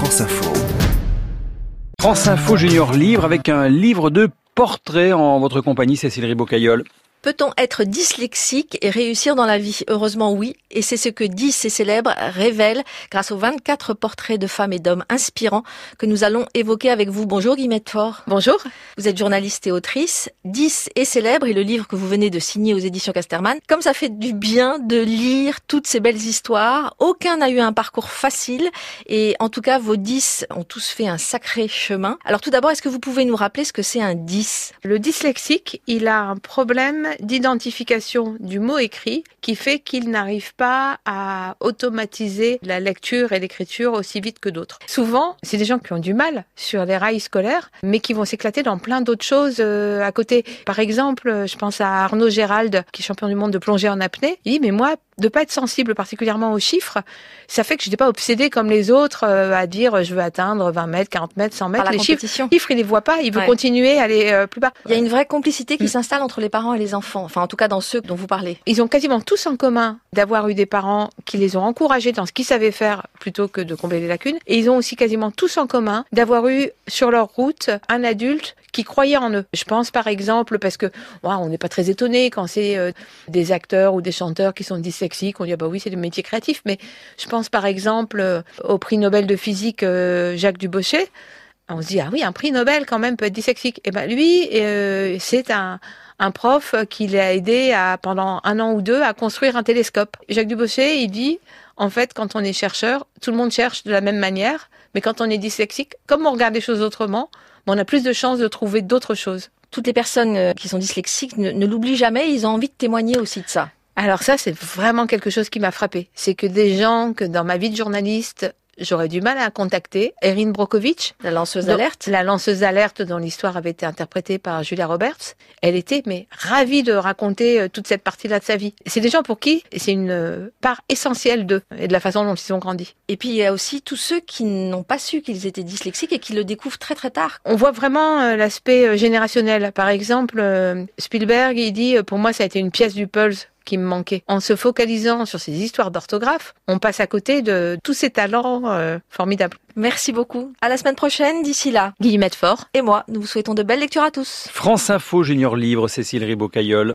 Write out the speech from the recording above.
France Info. France Info Junior Livre avec un livre de portraits en votre compagnie, Cécile Ribocaillol. Peut-on être dyslexique et réussir dans la vie? Heureusement oui, et c'est ce que 10 ces célèbres révèlent grâce aux 24 portraits de femmes et d'hommes inspirants que nous allons évoquer avec vous. Bonjour Guillemette Fort. Bonjour. Vous êtes journaliste et autrice. 10 et célèbres et le livre que vous venez de signer aux éditions Casterman. Comme ça fait du bien de lire toutes ces belles histoires. Aucun n'a eu un parcours facile et en tout cas vos 10 ont tous fait un sacré chemin. Alors tout d'abord, est-ce que vous pouvez nous rappeler ce que c'est un 10 Le dyslexique, il a un problème d'identification du mot écrit qui fait qu'il n'arrive pas à automatiser la lecture et l'écriture aussi vite que d'autres. Souvent, c'est des gens qui ont du mal sur les rails scolaires, mais qui vont s'éclater dans plein d'autres choses euh, à côté. Par exemple, je pense à Arnaud Gérald, qui est champion du monde de plongée en apnée. Il dit, mais moi, de pas être sensible particulièrement aux chiffres, ça fait que je n'étais pas obsédée comme les autres euh, à dire je veux atteindre 20 mètres, 40 mètres, 100 mètres. Les chiffres, chiffres, il les voit pas, il veut Ouais. continuer à aller euh, plus bas. Il y a une vraie complicité qui Mm. s'installe entre les parents et les enfants. Enfin, en tout cas, dans ceux dont vous parlez. Ils ont quasiment tous en commun d'avoir eu des parents qui les ont encouragés dans ce qu'ils savaient faire plutôt que de combler les lacunes. Et ils ont aussi quasiment tous en commun d'avoir eu sur leur route un adulte qui croyait en eux. Je pense par exemple, parce que on n'est pas très étonné quand c'est euh, des acteurs ou des chanteurs qui sont dyslexiques, on dit ah bah oui c'est des métiers créatifs, mais je pense par exemple euh, au prix Nobel de physique euh, Jacques Dubochet. On se dit ah oui un prix Nobel quand même peut être dyslexique. Et ben lui c'est un un prof qui l'a aidé à, pendant un an ou deux à construire un télescope. Jacques Dubochet, il dit, en fait, quand on est chercheur, tout le monde cherche de la même manière, mais quand on est dyslexique, comme on regarde les choses autrement, ben, on a plus de chances de trouver d'autres choses. Toutes les personnes euh, qui sont dyslexiques ne, ne l'oublient jamais. Ils ont envie de témoigner aussi de ça. Alors ça, c'est vraiment quelque chose qui m'a frappé. C'est que des gens que dans ma vie de journaliste, j'aurais du mal à contacter. Erin Brokovich, La lanceuse d'alerte. La lanceuse d'alerte dont l'histoire avait été interprétée par Julia Roberts. Elle était mais ravie de raconter euh, toute cette partie-là de sa vie. C'est des gens pour qui c'est une euh, part essentielle d'eux et de la façon dont ils ont grandi. Et puis il y a aussi tous ceux qui n'ont pas su qu'ils étaient dyslexiques et qui le découvrent très très tard. On voit vraiment euh, l'aspect générationnel. Par exemple, Spielberg, il dit pour moi ça a été une pièce du Pulse qui me manquait. En se focalisant sur ces histoires d'orthographe, on passe à côté de tous ces talents euh, formidables. Merci beaucoup. À la semaine prochaine. D'ici là. Guillemette Fort. Et moi, nous vous souhaitons de belles lectures à tous. France Info Junior Livre, Cécile Ribocaillol.